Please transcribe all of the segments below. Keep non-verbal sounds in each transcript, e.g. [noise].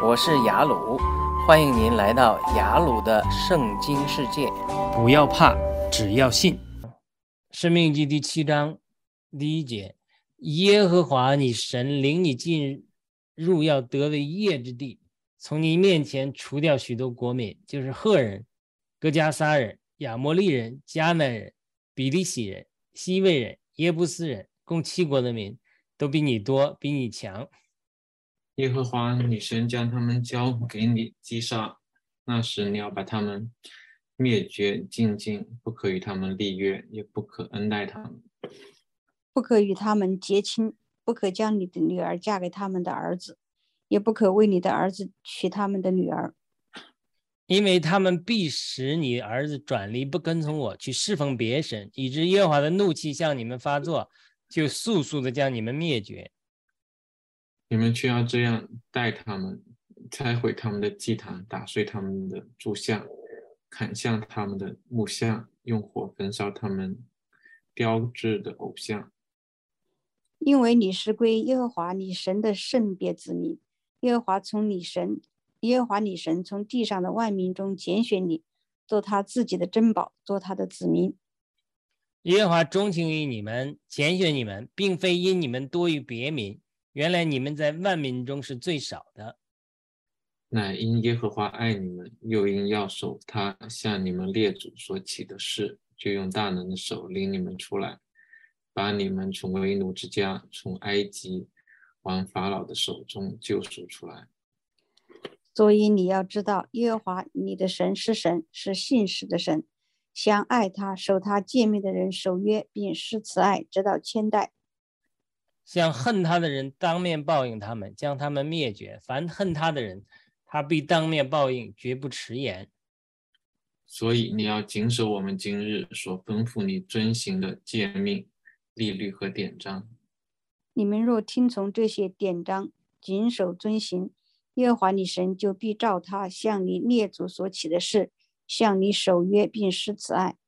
我是雅鲁，欢迎您来到雅鲁的圣经世界。不要怕，只要信。生命记第七章第一节：耶和华你神领你进入要得为业之地，从你面前除掉许多国民，就是赫人、哥加撒人、亚摩利人、迦南人、比利洗人、西魏人、耶布斯人，共七国的民，都比你多，比你强。耶和华女神将他们交给你击杀，那时你要把他们灭绝尽尽，不可与他们立约，也不可恩待他们，不可与他们结亲，不可将你的女儿嫁给他们的儿子，也不可为你的儿子娶他们的女儿，因为他们必使你儿子转离，不跟从我去侍奉别神，以致耶和华的怒气向你们发作，就速速的将你们灭绝。你们却要这样待他们，拆毁他们的祭坛，打碎他们的柱像，砍向他们的木像，用火焚烧他们雕制的偶像。因为你是归耶和华你神的圣别子民，耶和华从你神，耶和华你神从地上的万民中拣选你，做他自己的珍宝，做他的子民。耶和华钟情于你们，拣选你们，并非因你们多于别民，原来你们在万民中是最少的。乃因耶和华爱你们，又因要守他向你们列祖所起的誓，就用大能的手领你们出来，把你们从为奴之家，从埃及王法老的手中救赎出来。所以你要知道，耶和华你的神是神，是信实的神，相爱他、守他诫命的人守约，并施慈爱，直到千代。向恨他的人当面报应他们，将他们灭绝。凡恨他的人，他必当面报应，绝不迟延。所以你要谨守我们今日所吩咐你遵行的诫命、律律和典章。你们若听从这些典章，谨守遵行，耶和华你神就必照他向你列祖所起的事，向你守约，并施慈爱。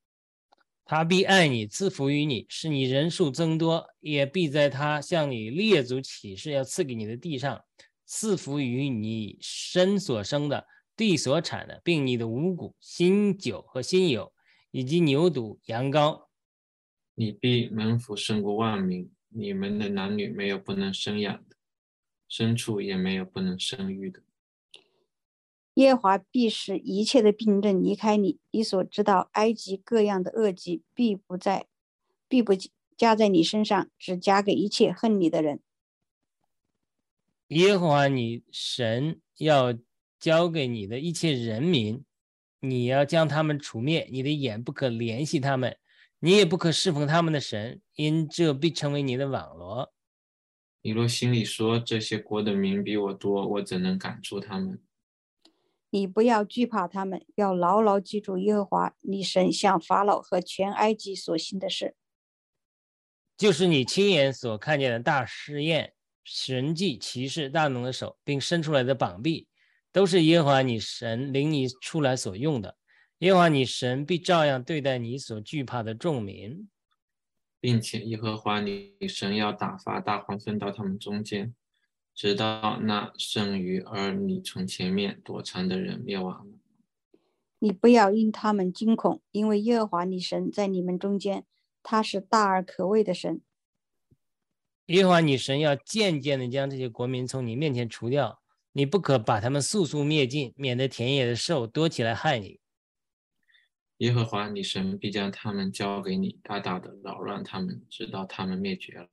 他必爱你，赐福于你，使你人数增多，也必在他向你列祖起誓要赐给你的地上，赐福于你身所生的、地所产的，并你的五谷、新酒和新油，以及牛犊、羊羔。你必门福胜过万民，你们的男女没有不能生养的，牲畜也没有不能生育的。耶和华必使一切的病症离开你，你所知道埃及各样的恶疾必不在，必不加在你身上，只加给一切恨你的人。耶和华你神要交给你的一切人民，你要将他们除灭，你的眼不可联系他们，你也不可侍奉他们的神，因这必成为你的网罗。你若心里说这些国的民比我多，我怎能赶出他们？你不要惧怕他们，要牢牢记住耶和华你神向法老和全埃及所行的事，就是你亲眼所看见的大试验、神迹、骑士、大能的手，并伸出来的膀臂，都是耶和华你神领你出来所用的。耶和华你神必照样对待你所惧怕的众民，并且耶和华你神要打发大黄蜂到他们中间。直到那剩余而你从前面躲藏的人灭亡了。你不要因他们惊恐，因为耶和华你神在你们中间，他是大而可畏的神。耶和华你神要渐渐的将这些国民从你面前除掉，你不可把他们速速灭尽，免得田野的兽多起来害你。耶和华你神必将他们交给你，大大的扰乱他们，直到他们灭绝了。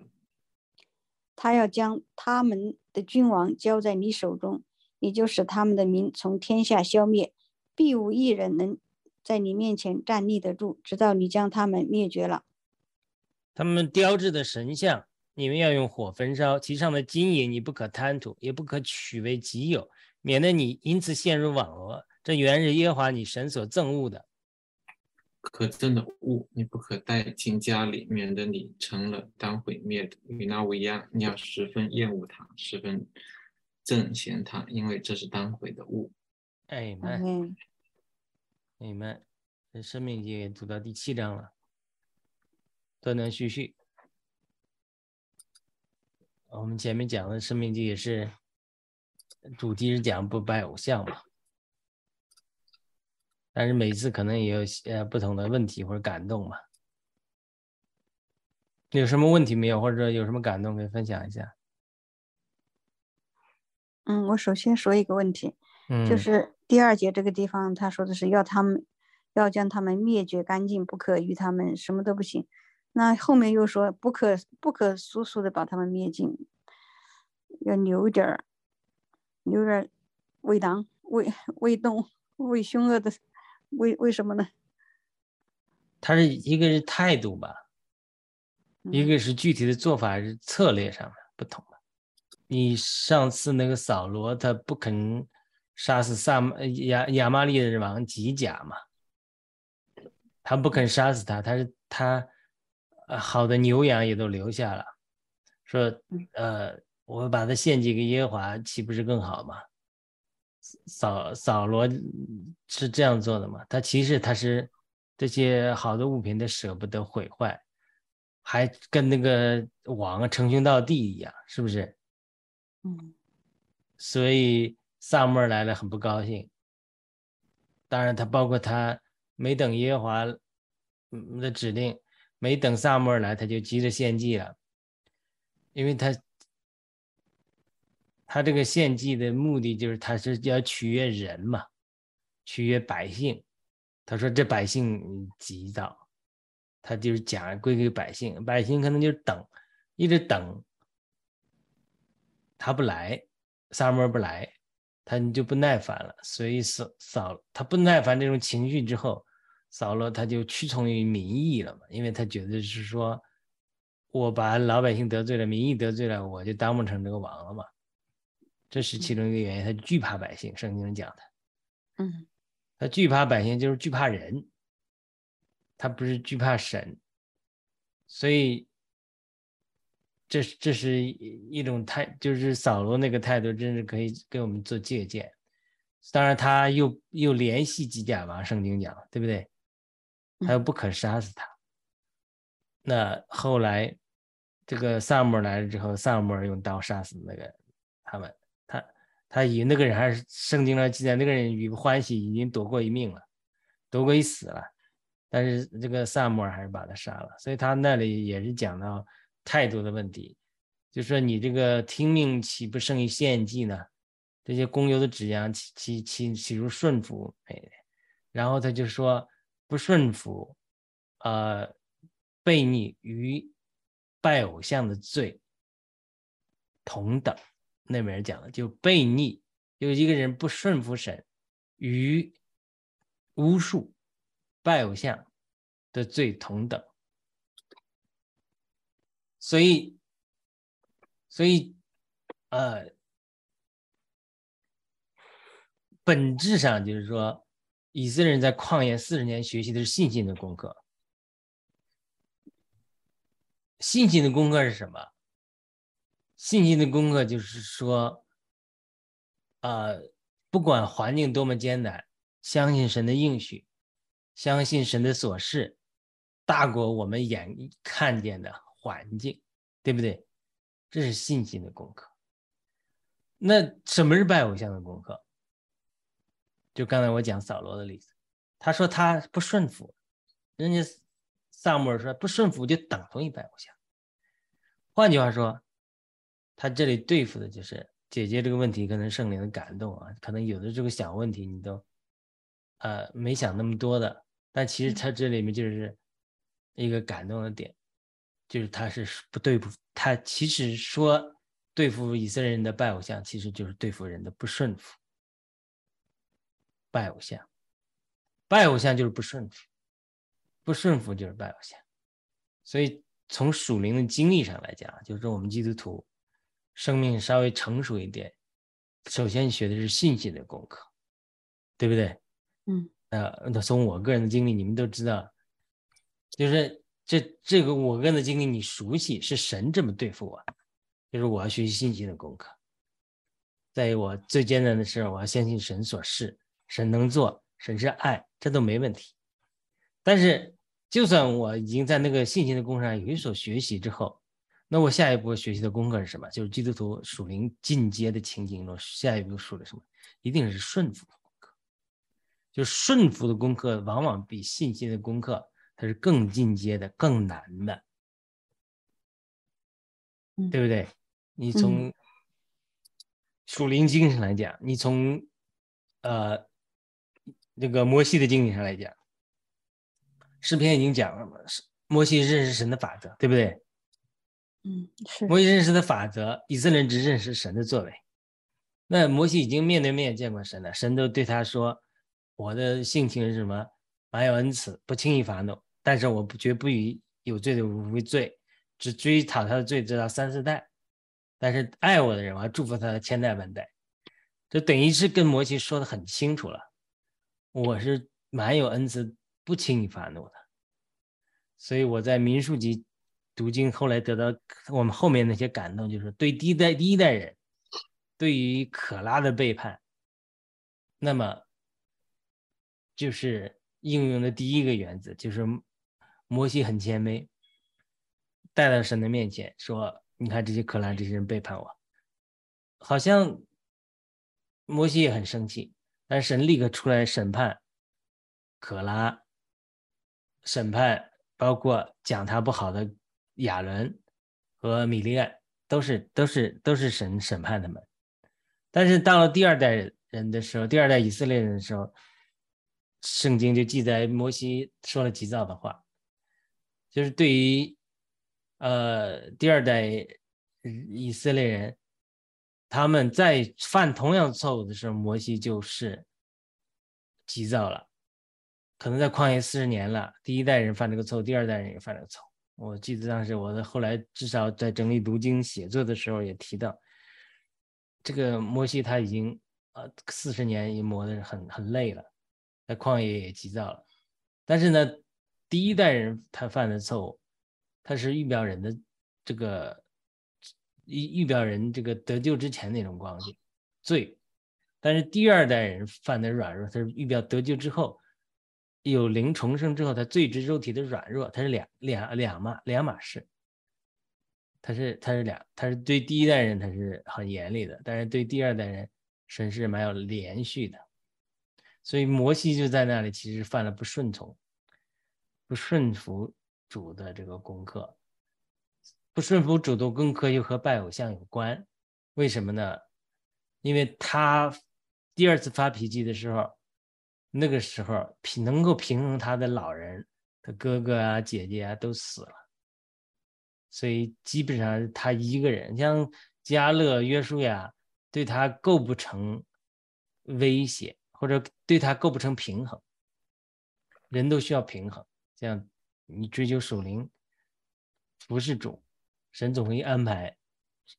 他要将他们的君王交在你手中，你就使他们的民从天下消灭，必无一人能在你面前站立得住，直到你将他们灭绝了。他们雕制的神像，你们要用火焚烧，其上的金银你不可贪图，也不可取为己有，免得你因此陷入网罗。这原是耶和华你神所憎恶的。可憎的物，你不可带进家里，免得你成了当毁灭的。与那无一样，你要十分厌恶它，十分憎嫌它，因为这是当毁的物。哎们，哎们，这生命记读到第七章了，断断续续。我们前面讲的生命记也是，主题是讲不拜偶像嘛，但是每次可能也有呃不同的问题或者感动嘛。有什么问题没有，或者有什么感动可以分享一下？嗯，我首先说一个问题，嗯，就是第二节这个地方，他说的是要他们要将他们灭绝干净，不可与他们什么都不行。那后面又说不可不可速速的把他们灭尽，要留点儿，留点儿为狼为为动为凶恶的，为为什么呢？[laughs] 他是一个是态度吧，一嗯个是具体的做法是策略上面不同吧。你上次那个扫罗他不肯杀死萨呃亚亚玛利的王吉甲嘛，他不肯杀死他，他是他呃好的牛羊也都留下了，说嗯呃我把它献祭给耶和华，岂不是更好吗？扫扫罗是这样做的嘛？他其实他是这些好的物品他舍不得毁坏，还跟那个王啊称兄道弟一样，是不是？嗯所以萨母尔来了很不高兴。当然，他包括他没等耶和华嗯的指令，没等萨母尔来，他就急着献祭了，因为他他这个献祭的目的就是他是要取悦人嘛，取悦百姓。他说这百姓急躁，他就是讲归给百姓，百姓可能就等，一直等，他不来，萨摩尔不来，他就不耐烦了，所以扫扫他不耐烦这种情绪之后，扫罗他就屈从于民意了嘛，因为他觉得是说，我把老百姓得罪了，民意得罪了，我就当不成这个王了嘛，这是其中一个原因，他惧怕百姓，圣经上讲的，嗯他惧怕百姓就是惧怕人，他不是惧怕神，所以这是这是一一种态，就是扫罗那个态度，真是可以给我们做借鉴。当然，他又又联系基甲王，圣经讲，对不对？他又不可杀死他。那后来这个萨姆尔来了之后，萨姆尔用刀杀死那个他们，他以那个人还是圣经上记载，那个人与欢喜已经夺过一命了，夺过一死了，但是这个萨母尔还是把他杀了，所以他那里也是讲到态度的问题，就说你这个听命岂不胜于献祭呢？这些公牛的指阳岂岂岂岂如顺服？哎，然后他就说不顺服，呃，悖逆与拜偶像的罪同等。那边讲的就悖逆，有一个人不顺服神，与巫术、拜偶像的罪同等。所以，所以，呃，本质上就是说，以色列人在旷野四十年学习的是信心的功课。信心的功课是什么？信心的功课就是说，呃，不管环境多么艰难，相信神的应许，相信神的所示，大过我们眼看见的环境，对不对？这是信心的功课。那什么是拜偶像的功课？就刚才我讲扫罗的例子，他说他不顺服，人家萨母尔说不顺服就等同于拜偶像。换句话说，他这里对付的就是解决这个问题，可能圣灵的感动啊，可能有的这个小问题你都呃没想那么多的，但其实他这里面就是一个感动的点，就是他是不对付他，其实说对付以色列人的拜偶像，其实就是对付人的不顺服。拜偶像，拜偶像就是不顺服，不顺服就是拜偶像。所以从属灵的经历上来讲，就是我们基督徒生命稍微成熟一点，首先学的是信心的功课，对不对？嗯，呃，那从我个人的经历，你们都知道，就是这这个我个人的经历，你熟悉是神这么对付我，就是我要学习信心的功课。在我最艰难的时候，我要相信神所示。神能做，神是爱，这都没问题。但是，就算我已经在那个信心的功上有所学习之后，那我下一步学习的功课是什么？就是基督徒属灵进阶的情景中，下一步属的什么？一定是顺服的功课。就顺服的功课，往往比信心的功课，它是更进阶的、更难的，嗯对不对？你从属灵精神来讲，你从呃那个摩西的经历上来讲，诗篇已经讲了嘛，是摩西认识神的法则，对不对？嗯，是摩西认识的法则，以色列人只认识神的作为。那摩西已经面对面见过神了，神都对他说：“我的性情是什么？满有恩慈，不轻易发怒，但是我不绝不以有罪的为罪，只追讨他的罪，直到三四代。但是爱我的人，我要祝福他千代万代。”这等于是跟摩西说的很清楚了，我是蛮有恩慈，不轻易发怒的。所以我在民数记读经后来得到我们后面那些感动，就是对第一代第一代人对于可拉的背叛，那么就是应用的第一个原则，就是摩西很谦卑，带到神的面前说：“你看这些可拉这些人背叛我，好像摩西也很生气，但是神立刻出来审判可拉，审判包括讲他不好的亚伦和米利暗，都是都是都是神审判他们。但是到了第二代人的时候，第二代以色列人的时候，圣经就记载摩西说了急躁的话，就是对于呃第二代以色列人，他们在犯同样错误的时候，摩西就是急躁了。可能在旷野四十年了，第一代人犯这个错误，第二代人也犯这个错误。我记得当时我的后来至少在整理读经写作的时候也提到，这个摩西他已经呃四十年也磨得很很累了，在旷野也急躁了。但是呢，第一代人他犯的错误，他是预表人的这个预预表人这个得救之前那种光景罪，但是第二代人犯的软弱，他是预表得救之后。有灵重生之后，他罪之肉体的软弱，它是两两两码两码事。他是他是两，他是对第一代人他是很严厉的，但是对第二代人神是蛮有连续的。所以摩西就在那里其实犯了不顺从、不顺服主的这个功课。不顺服主的功课又和拜偶像有关，为什么呢？因为他第二次发脾气的时候。那个时候平能够平衡他的老人，他哥哥啊、姐姐啊都死了，所以基本上他一个人，像加勒、约书亚，对他构不成威胁，或者对他构不成平衡。人都需要平衡，这样你追求属灵，不是主，神总会安排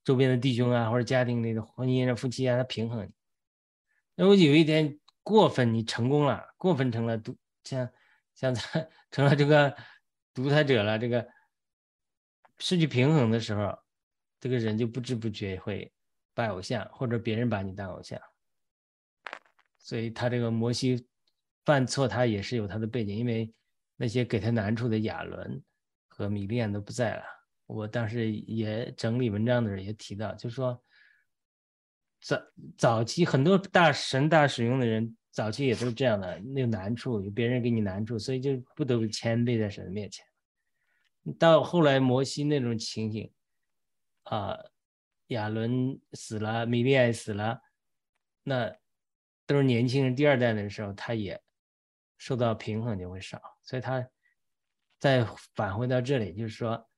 周边的弟兄啊，或者家庭里的婚姻啊、夫妻啊，他平衡你。那我有一天。过分，你成功了，过分成了独像像他 [laughs] 成了这个独裁者了，这个失去平衡的时候，这个人就不知不觉会拜偶像，或者别人把你当偶像。所以他这个摩西犯错，他也是有他的背景，因为那些给他难处的亚伦和米利暗都不在了。我当时也整理文章的时候也提到，就是说早早期很多大神大使用的人。早期也都是这样的，那个难处有别人给你难处，所以就不得不谦卑在神的面前。到后来摩西那种情形，啊，亚伦死了，米利暗死了，那都是年轻人第二代的时候，他也受到平衡就会少，所以他再返回到这里，就是说，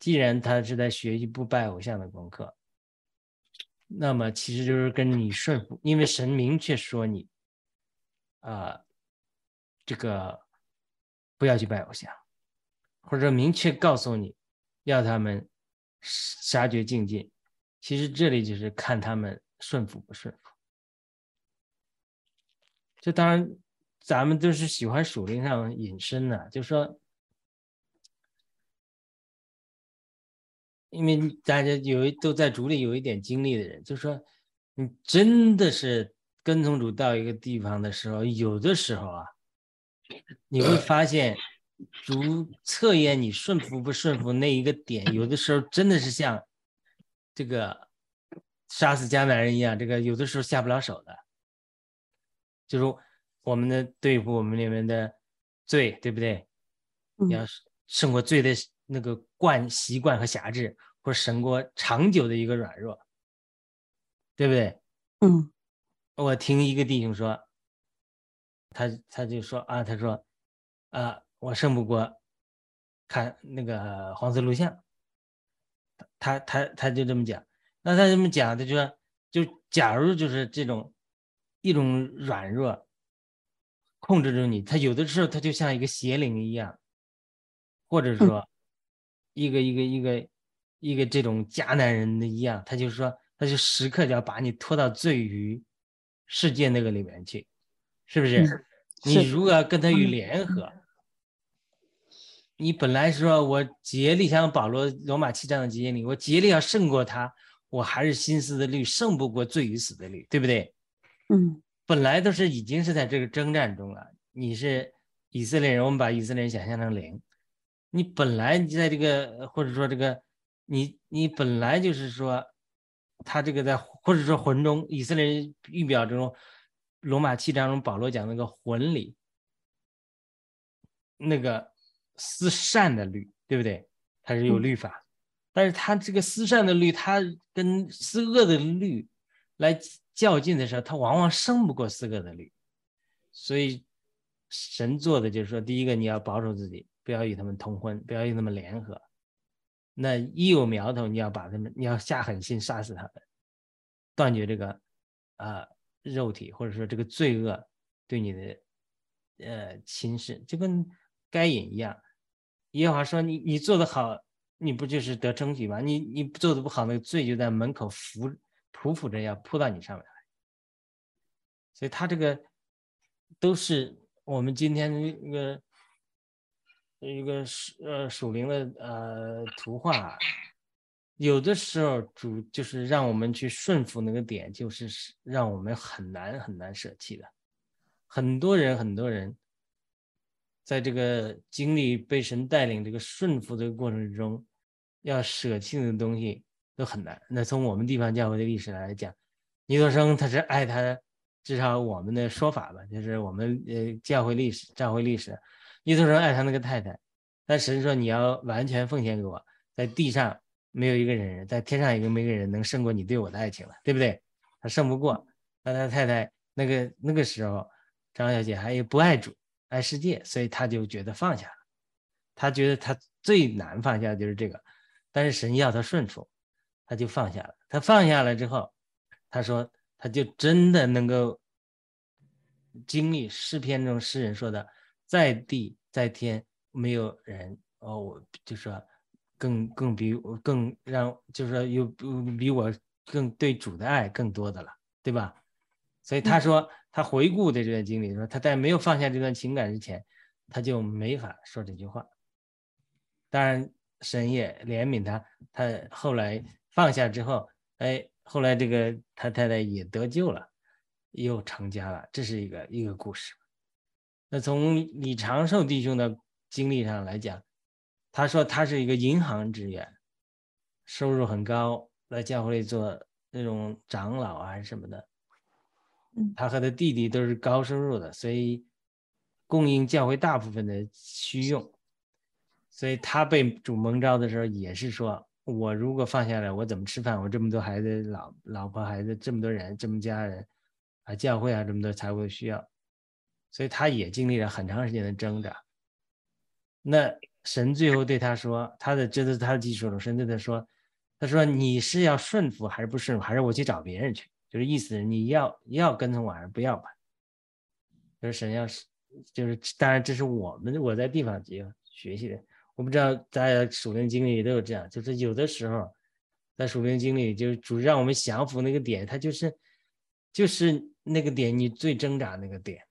既然他是在学习不拜偶像的功课，那么其实就是跟你顺服，因为神明确说你。啊，这个不要去拜偶像，或者明确告诉你要他们杀绝境界。其实这里就是看他们顺服不顺服。这当然，咱们都是喜欢属灵上隐身的，就说，因为大家有一都在主里有一点经历的人，就说你真的是。跟从主到一个地方的时候，有的时候啊，你会发现主测验你顺服不顺服那一个点，有的时候真的是像这个杀死迦南人一样，这个有的时候下不了手的，就是我们的对付我们里面的罪，对不对？你要胜过罪的那个惯习惯和辖制，或者胜过长久的一个软弱，对不对？嗯。我听一个弟兄说，他他就说啊，他说啊，我胜不过看那个黄色录像，他他他就这么讲，那他这么讲，他就说，就假如就是这种一种软弱控制住你，他有的时候他就像一个邪灵一样，或者说一个一个一个一个这种迦南人的一样，他就说，他就时刻就要把你拖到罪与世界那个里面去，是不是？你如果要跟他与联合，你本来说我竭力像保罗罗马七章的节里，我竭力要胜过他，我还是心思的律胜不过罪与死的律，对不对？嗯本来都是已经是在这个征战中了。你是以色列人，我们把以色列人想象成灵，你本来你在这个或者说这个你你本来就是说他这个在或者说魂中以色列人预表这种罗马七章中保罗讲那个魂里那个思善的律，对不对？它是有律法，但是他这个思善的律，他跟思恶的律来较劲的时候，他往往胜不过思恶的律。所以神做的就是说，第一个你要保守自己，不要与他们通婚，不要与他们联合。那一有苗头，你要把他们，你要下狠心杀死他们，断绝这个啊、肉体或者说这个罪恶对你的呃侵蚀，就跟该隐一样。耶和华说你你做得好，你不就是得称许吗？你你做的不好，那个罪就在门口伏匍匐着要扑到你上面来。所以他这个都是我们今天那个一个属呃属灵的呃图画，有的时候主就是让我们去顺服那个点，就是让我们很难很难舍弃的。很多人很多人在这个经历被神带领这个顺服的过程中，要舍弃的东西都很难。那从我们地方教会的历史来讲，尼多生他是爱他，至少我们的说法吧，就是我们呃教会历史、教会历史，尼多生爱他那个太太，但神说你要完全奉献给我，在地上没有一个人，在天上也没个人能胜过你对我的爱情了，对不对？他胜不过，那他太太那个那个时候，张小姐还有不爱主，爱世界，所以他就觉得放下了。他觉得他最难放下就是这个，但是神要他顺服，他就放下了。他放下了之后，他说他就真的能够经历诗篇中诗人说的，在地在天没有人哦，我就说更更比我更让就是说有比我更对主的爱更多的了，对吧？所以他说他回顾的这段经历，说他在没有放下这段情感之前，他就没法说这句话。当然，神也怜悯他，他后来放下之后，哎，后来这个他太太也得救了，又成家了，这是一个一个故事。那从李长寿弟兄的经历上来讲，他说他是一个银行职员，收入很高，在教会里做那种长老啊什么的。他和他弟弟都是高收入的，所以供应教会大部分的需用。所以他被主蒙召的时候，也是说：我如果放下来，我怎么吃饭？我这么多孩子、老老婆、孩子，这么多人，这么家人啊，教会啊，这么多财务需要，所以他也经历了很长时间的挣扎。那神最后对他说：“他的这都是他的技术了。”神对他说：“他说你是要顺服还是不顺服？还是我去找别人去？就是意思你要要跟从我还是不要吧？就是神要是就是当然这是我们我在地方学学习的。”我不知道大家属灵经历都有这样，就是有的时候在属灵经历，就是主让我们降服那个点，它就是就是那个点，你最挣扎那个点，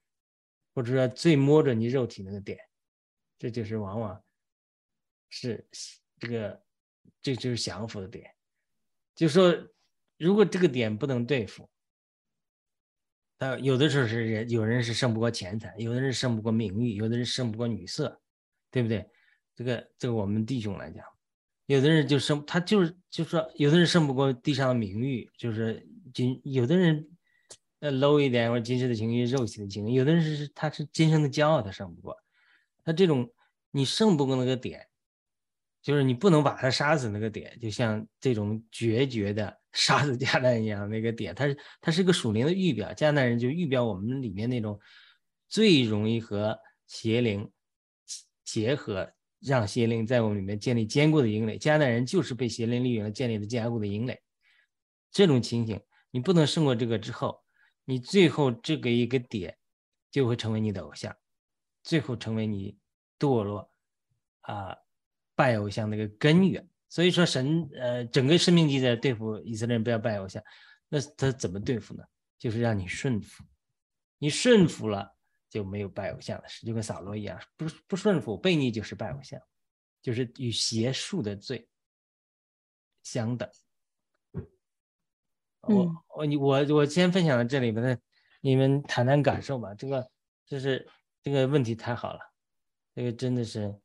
或者说最摸着你肉体那个点，这就是往往是这个这就是降服的点。就说如果这个点不能对付，他有的时候是人有人是胜不过钱财，有的人胜不过名誉，有的人胜不过女色。对不对？这个这个我们弟兄来讲，有的人就胜，他就是就说，有的人胜不过地上的名誉，就是今有的人呃 low 一点或者今生的情欲、肉体的情欲，有的人是他是今生的骄傲，他胜不过。他这种你胜不过那个点，就是你不能把他杀死那个点，就像这种决绝的杀死迦南一样那个点，他是他是个属灵的预表，迦南人就预表我们里面那种最容易和邪灵结合。让邪灵在我们里面建立坚固的营垒，迦南人就是被邪灵利用了建立的坚固的营垒。这种情形，你不能胜过这个之后，你最后这个一个点就会成为你的偶像，最后成为你堕落啊拜偶像的一个根源。所以说，神呃整个生命记在对付以色列人不要拜偶像，那他怎么对付呢？就是让你顺服，你顺服了。就没有拜偶像了，就跟扫罗一样，不不顺服、悖逆就是拜偶像，就是与邪术的罪相等。我我你我我先分享到这里吧，那你们谈谈感受吧。这个就是这个问题太好了，这个真的是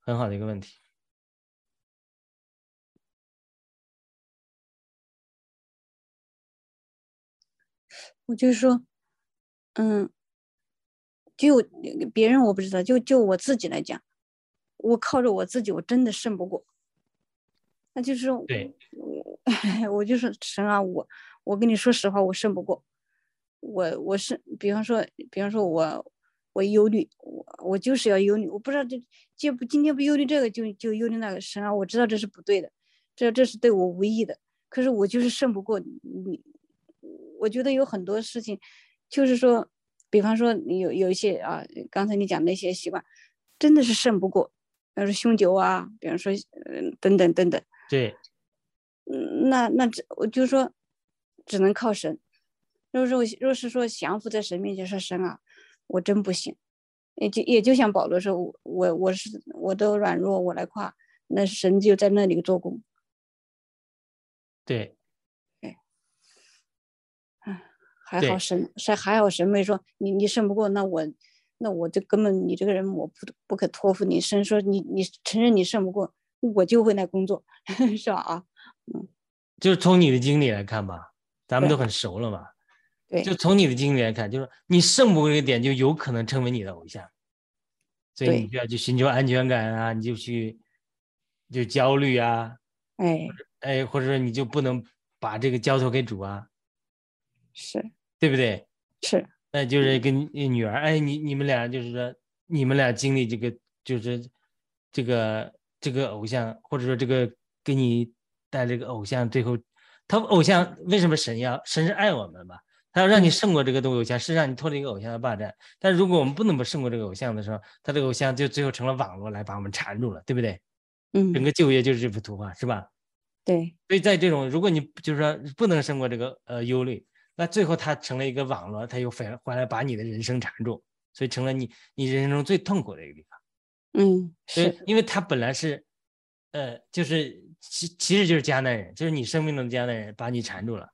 很好的一个问题。我就说，嗯。就别人我不知道，就就我自己来讲，我靠着我自己，我真的胜不过。那就是对，[laughs] 我就是神啊，我我跟你说实话，我胜不过。我我是，比方说，比方说我我忧虑，我我就是要忧虑，我不知道这今不今天不忧虑这个，就就忧虑那个。神啊，我知道这是不对的，这这是对我无益的。可是我就是胜不过你。我觉得有很多事情，就是说。比方说，有有一些啊，刚才你讲那些习惯，真的是胜不过，比如说酗酒啊，比方说，嗯，等等等等。对，嗯，那那只我就说，只能靠神。若若若是说降服在神面前说神啊，我真不行。也就也就像保罗说，我我我是我的软弱，我来夸，那神就在那里做工。对。还好神，还还好神没说你你胜不过，那我那我就根本你这个人我不不可托付你。神说你你承认你胜不过，我就会那工作，[laughs] 是吧？啊，嗯，就是从你的经历来看吧，咱们都很熟了嘛。对，就从你的经历来看，就是你胜不过这个点，就有可能成为你的偶像，所以你就要去寻求安全感啊，你就去就焦虑啊，哎哎，或者说你就不能把这个交托给主啊，是。对不对？是，那就是跟女儿，哎，你你们俩就是说，你们俩经历这个，就是这个这个偶像，或者说这个给你带这个偶像，最后他偶像为什么神要神是爱我们吧？他要让你胜过这个东偶像，是让你脱离一个偶像的霸占。但如果我们不能不胜过这个偶像的时候，他这个偶像就最后成了网络来把我们缠住了，对不对？嗯，整个就业就是这幅图画，是吧？对。所以在这种，如果你就是说不能胜过这个呃忧虑。那最后他成了一个网络，他又回回来把你的人生缠住，所以成了你你人生中最痛苦的一个地方。嗯，是，因为他本来是，呃，就是其其实就是迦南人，就是你生命中的迦南人把你缠住了。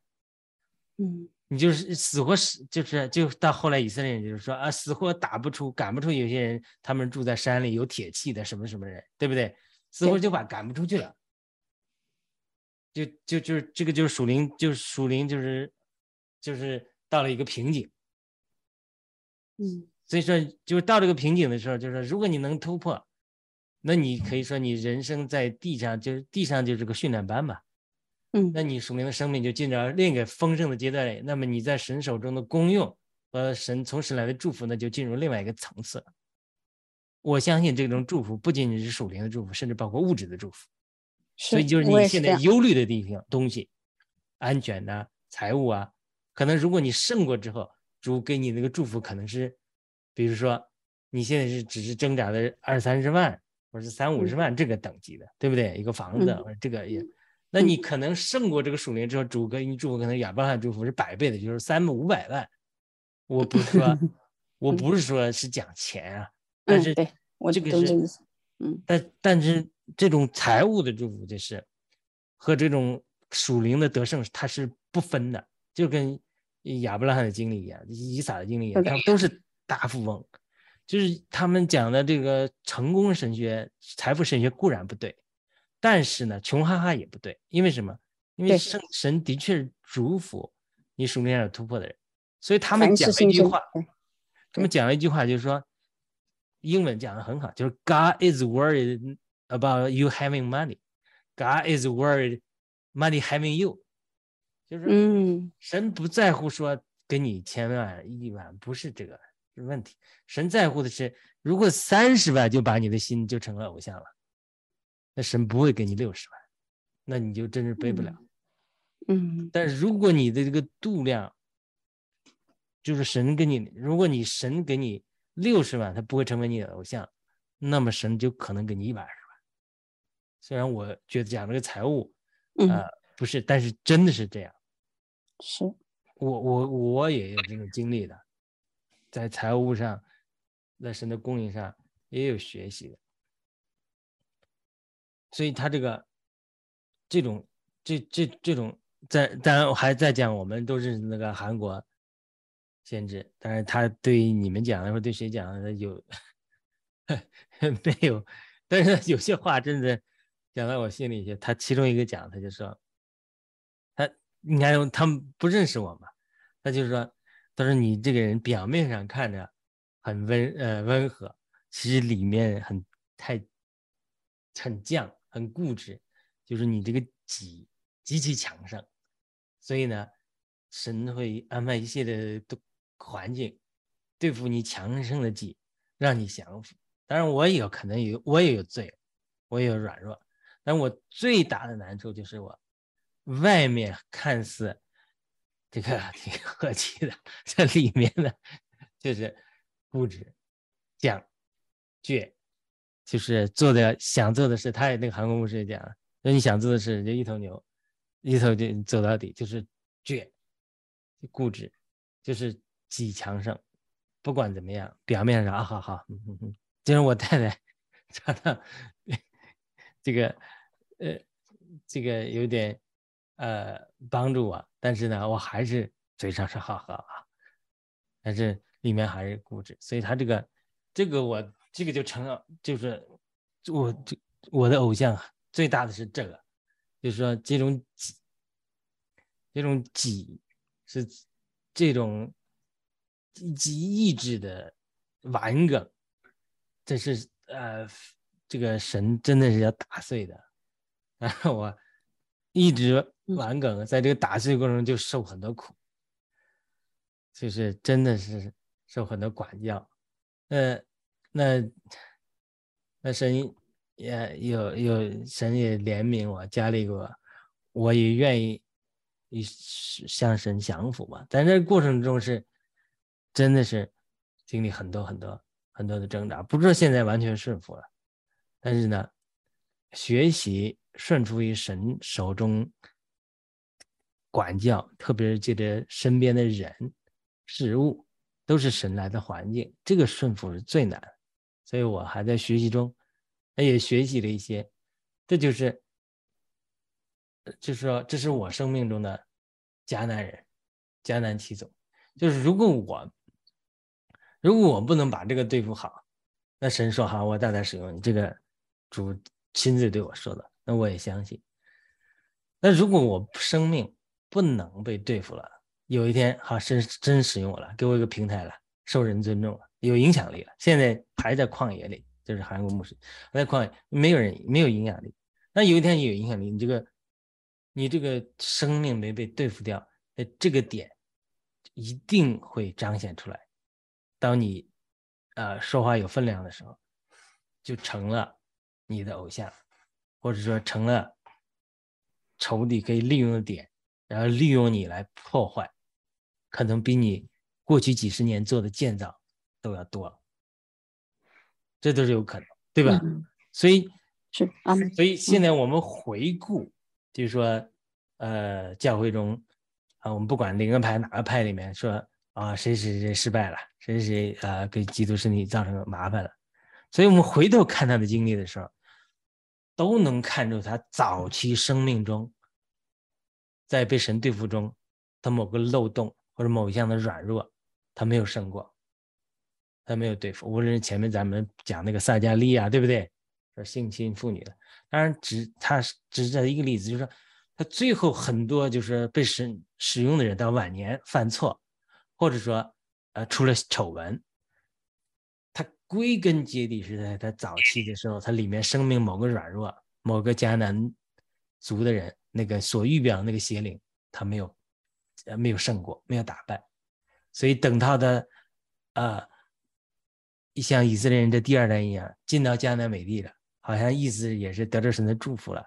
嗯，你就是死活是，就是就到后来以色列人就是说啊，死活打不出，赶不出有些人，他们住在山里有铁器的什么什么人，对不对？死活就把赶不出去了。就就就是这个就是属灵，就是属灵就是。就是到了一个瓶颈，嗯，所以说就是到这个瓶颈的时候，就是如果你能突破，那你可以说你人生在地上就是地上就是个训练班吧，嗯，那你属灵的生命就进入另一个丰盛的阶段里，那么你在神手中的功用和神从神来的祝福呢，就进入另外一个层次了。我相信这种祝福不仅仅是属灵的祝福，甚至包括物质的祝福。所以就是你现在忧虑的地方东西，安全呐，财务啊。可能如果你胜过之后，主给你那个祝福可能是，比如说你现在是只是挣扎的二三十万，或者是三五十万这个等级的，对不对？一个房子，或者这个也，那你可能胜过这个属灵之后，主给你祝福可能亚伯拉罕祝福是百倍的，就是三五百万。我不是说，[laughs] 我不是说是讲钱啊，但是对我这个是，嗯，但但是这种财务的祝福就是和这种属灵的得胜它是不分的，就跟。亚伯拉罕的经历一样，以撒的经历一样，他都是大富翁，就是他们讲的这个成功神学、财富神学固然不对，但是呢，穷哈哈也不对，因为什么？因为对。圣神的确是祝福你属灵上有突破的人，所以他们讲了一句话，他们讲了一句话，就是说，英文讲的很好，就是 God is worried about you having money, God is worried money having you，就是嗯。神不在乎说给你千万亿万，不是这个问题，神在乎的是，如果三十万就把你的心就成了偶像了，那神不会给你六十万，那你就真是背不了。嗯但是如果你的这个度量，就是神给你，如果你神给你六十万，他不会成为你的偶像，那么神就可能给你一百二十万。虽然我觉得讲这个财务，啊呃，不是，但是真的是这样。是我我我也有这种经历的，在财务上，在神的供应上也有学习的，所以他这个这种这这这种在当然还在讲，我们都是那个韩国先知，但是他对你们讲的或对谁讲的有 [laughs] 没有？但是有些话真的讲到我心里去。他其中一个讲，他就说。他你看，他们不认识我嘛？他就是说，他说你这个人表面上看着很温呃温和，其实里面很太很犟、很固执，就是你这个己极其强盛。所以呢，神会安排一系列的环境对付你强盛的己，让你降服。当然，我也有可能有，我也有罪，我也有软弱，但我最大的难处就是我。外面看似这个挺 [laughs] 和气的，这里面呢就是固执、犟、倔，就是做的想做的事。他也那个航空牧师也讲，说你想做的事就一头牛，一头就走到底，就是倔、固执，就是己强盛。不管怎么样，表面上啊好好，嗯嗯嗯，就是我太太 [laughs] 常常 [laughs] 这个呃这个有点。呃，帮助我，但是呢，我还是嘴上是好好啊，但是里面还是固执，所以他这个，这个我这个就成了，就是我这我的偶像最大的是这个，就是说这种，这种己是这种己意志的顽梗，这是呃，这个神真的是要打碎的，[laughs] 然后我一直。顽梗在这个打碎过程中就受很多苦，就是真的是受很多管教。那，那那神也有有神也怜悯我，加利我，我也愿意向神降服吧。但这过程中是真的是经历很多很多很多的挣扎，不知道现在完全顺服了，但是呢，学习顺服于神手中。管教，特别是借着身边的人、事物，都是神来的环境，这个顺服是最难。所以我还在学习中，也学习了一些。这就是，就是说，这是我生命中的迦南人，迦南七种。就是如果我，如果我不能把这个对付好，那神说好，我大胆使用你。这个主亲自对我说的，那我也相信。那如果我生命，不能被对付了。有一天，好，真真使用我了，给我一个平台了，受人尊重了，有影响力了。现在还在旷野里，就是韩国牧师，还在旷野，没有人，没有影响力。那有一天有影响力，你这个，你这个生命没被对付掉，那这个点一定会彰显出来。当你，呃，说话有分量的时候，就成了你的偶像，或者说成了仇敌可以利用的点。然后利用你来破坏，可能比你过去几十年做的建造都要多，这都是有可能，对吧？所以是啊，所以现在我们回顾，就是说，呃，教会中啊，我们不管哪个派哪个派里面说啊，谁谁谁失败了，谁谁啊给基督身体造成麻烦了，所以我们回头看他的经历的时候，都能看出他早期生命中。在被神对付中，他某个漏洞或者某一项的软弱，他没有胜过。他没有对付。无论是前面咱们讲那个撒加利亚，对不对？说性侵妇女的，当然只他只是一个例子，就是说他最后很多就是被神使用的人到晚年犯错，或者说呃出了丑闻，归根结底是在他早期的时候，他里面生命某个软弱，某个迦南族的人那个所预表那个邪灵，他没有呃没有胜过，没有打败，所以等他的啊。像以色列人的第二代一样进到迦南美地了，好像意思也是得着神的祝福了。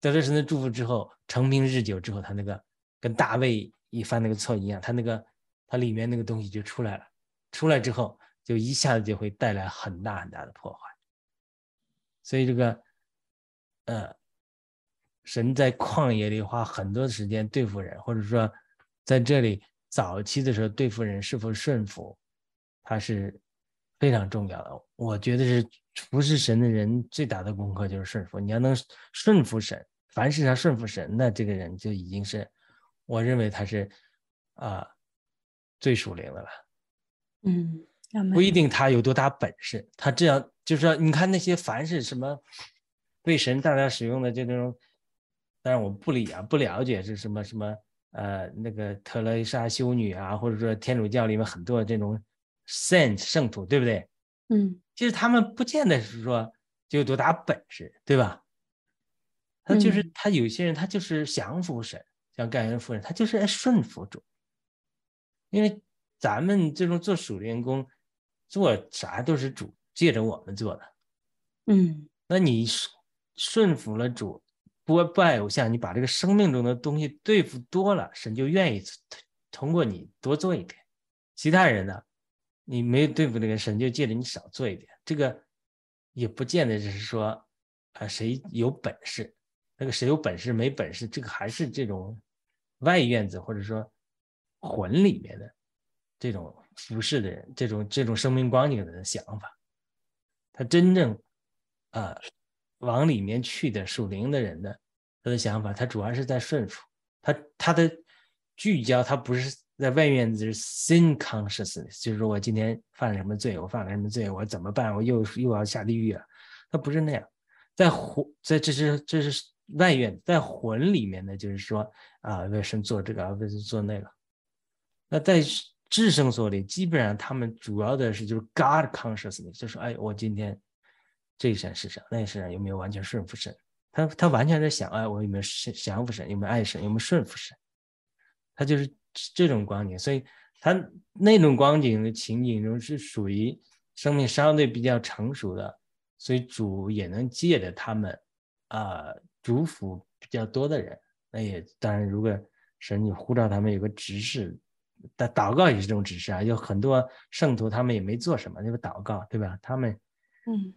得着神的祝福之后，成名日久之后，他那个跟大卫一犯那个错一样，他那个他里面那个东西就出来了。出来之后，就一下子就会带来很大很大的破坏。所以这个，呃，神在旷野里花很多时间对付人，或者说在这里早期的时候对付人是否顺服，他是。非常重要的，我觉得是服侍神的人最大的功课就是顺服。你要能顺服神，凡事上顺服神，那这个人就已经是，我认为他是啊最属灵的了。嗯，不一定他有多大本事，他这样就是说，你看那些凡是什么被神大量使用的就那种，当然我不理啊，不了解是什么什么呃那个特蕾莎修女啊，或者说天主教里面很多这种。saint 圣徒对不对？嗯，其实他们不见得是说就有多大本事，对吧？他就是他有些人他就是降服神，像盖恩夫人，他就是爱顺服主。因为咱们这种做属灵工，做啥都是主借着我们做的。嗯，那你顺服了主，不不爱偶像，你把这个生命中的东西对付多了，神就愿意通过你多做一点。其他人呢？你没有对付那个神，就借着你少做一点，这个也不见得就是说啊谁有本事，那个谁有本事没本事，这个还是这种外院子或者说魂里面的这种服饰的人，这种这种生命光景的想法，他真正啊往里面去的属灵的人的他的想法，他主要是在顺服，他他的聚焦他不是。在外面就是 sin consciousness，就是说我今天犯了什么罪，我犯了什么罪，我怎么办？我又又要下地狱了。他不是那样，在魂在这是这是外院，在魂里面呢，就是说啊，为什么做这个，为什么做那个？那在智圣所里，基本上他们主要的是就是 God consciousness，就是哎，我今天这一生是神，那一生有没有完全顺服神？他他完全在想，哎，我有没有降服神？有没有爱神？有没有顺服神？他就是。这种光景，所以他那种光景的情景中是属于生命相对比较成熟的，所以主也能借着他们啊，主辅比较多的人。那也当然，如果神你呼召他们有个指示，但祷告也是这种指示啊。有很多圣徒他们也没做什么，那个祷告对吧？他们嗯，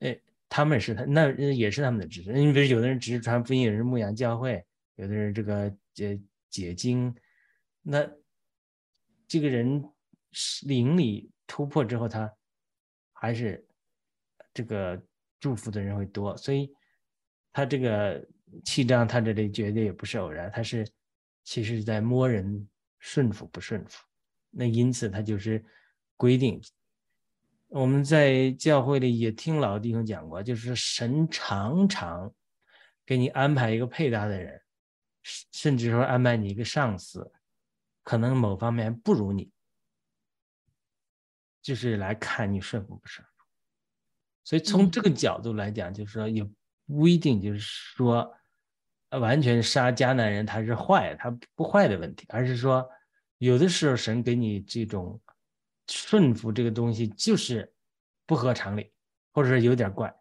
哎，他们是他那也是他们的指示。你比如有的人只是传福音，有人牧养教会，有的人这个解解经。那这个人灵里突破之后，他还是这个祝福的人会多，所以他这个七章他这里绝对也不是偶然，他是其实在摸人顺服不顺服，那因此他就是规定。我们在教会里也听老弟兄讲过，就是神常常给你安排一个配搭的人，甚至说安排你一个上司。可能某方面不如你，就是来看你顺服不顺服。所以从这个角度来讲，就是说也不一定就是说，完全杀迦南人他是坏，他不坏的问题，而是说有的时候神给你这种顺服这个东西就是不合常理，或者是有点怪。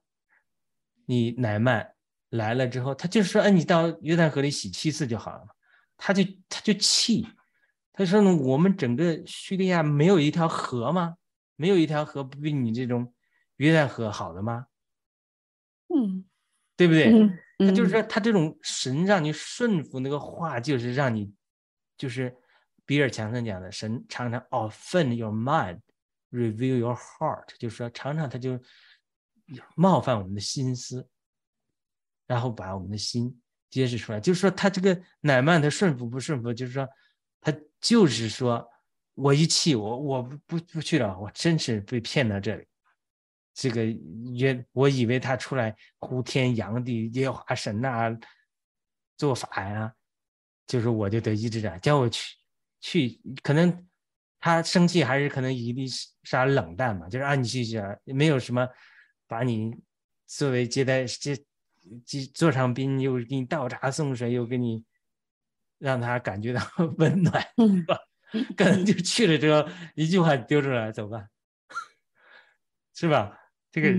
你乃曼来了之后，他就说：“哎，你到约旦河里洗七次就好了嘛。”他就他就气。他说呢，我们整个叙利亚没有一条河吗？没有一条河不比你这种约旦河好的吗？嗯，对不对？他就是说，他这种神让你顺服那个话，就是让你，就是比尔强森讲的，神常常 offend your mind，reveal your heart，就是说常常他就冒犯我们的心思，然后把我们的心揭示出来。就是说他这个乃曼他顺服不顺服，就是说。他就是说，我一气，我我不不不去了，我真是被骗到这里。这个约，我以为他出来呼天扬地，耶和华神呐，做法呀，就是我就得医治了，叫我去去，可能他生气还是可能伊丽莎冷淡嘛，就是啊你去去，没有什么把你作为接待接接座上宾，又给你倒茶送水，又给你让他感觉到 [laughs] 温暖，是吧？可能就去了之后一句话丢出来，走吧，[laughs] 是吧？这个，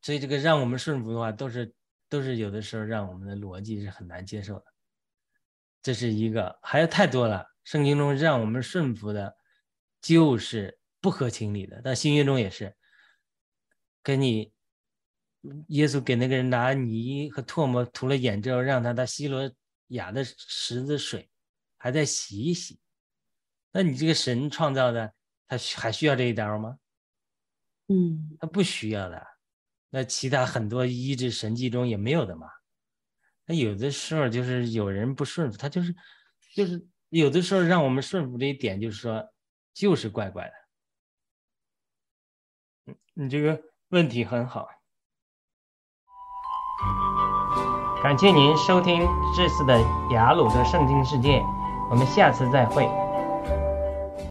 所以这个让我们顺服的话，都是都是有的时候让我们的逻辑是很难接受的。这是一个，还有太多了。圣经中让我们顺服的，就是不合情理的。但新约中也是，跟你耶稣给那个人拿泥和唾沫涂了眼之后，让他到西罗亚的池子水，还在洗一洗。那你这个神创造的，他还需要这一刀吗？嗯，他不需要的，那其他很多医治神迹中也没有的嘛。那有的时候就是有人不顺服，他就是就是有的时候让我们顺服这一点，就是说就是怪怪的。你这个问题很好，感谢您收听这次的雅鲁的圣经世界，我们下次再会。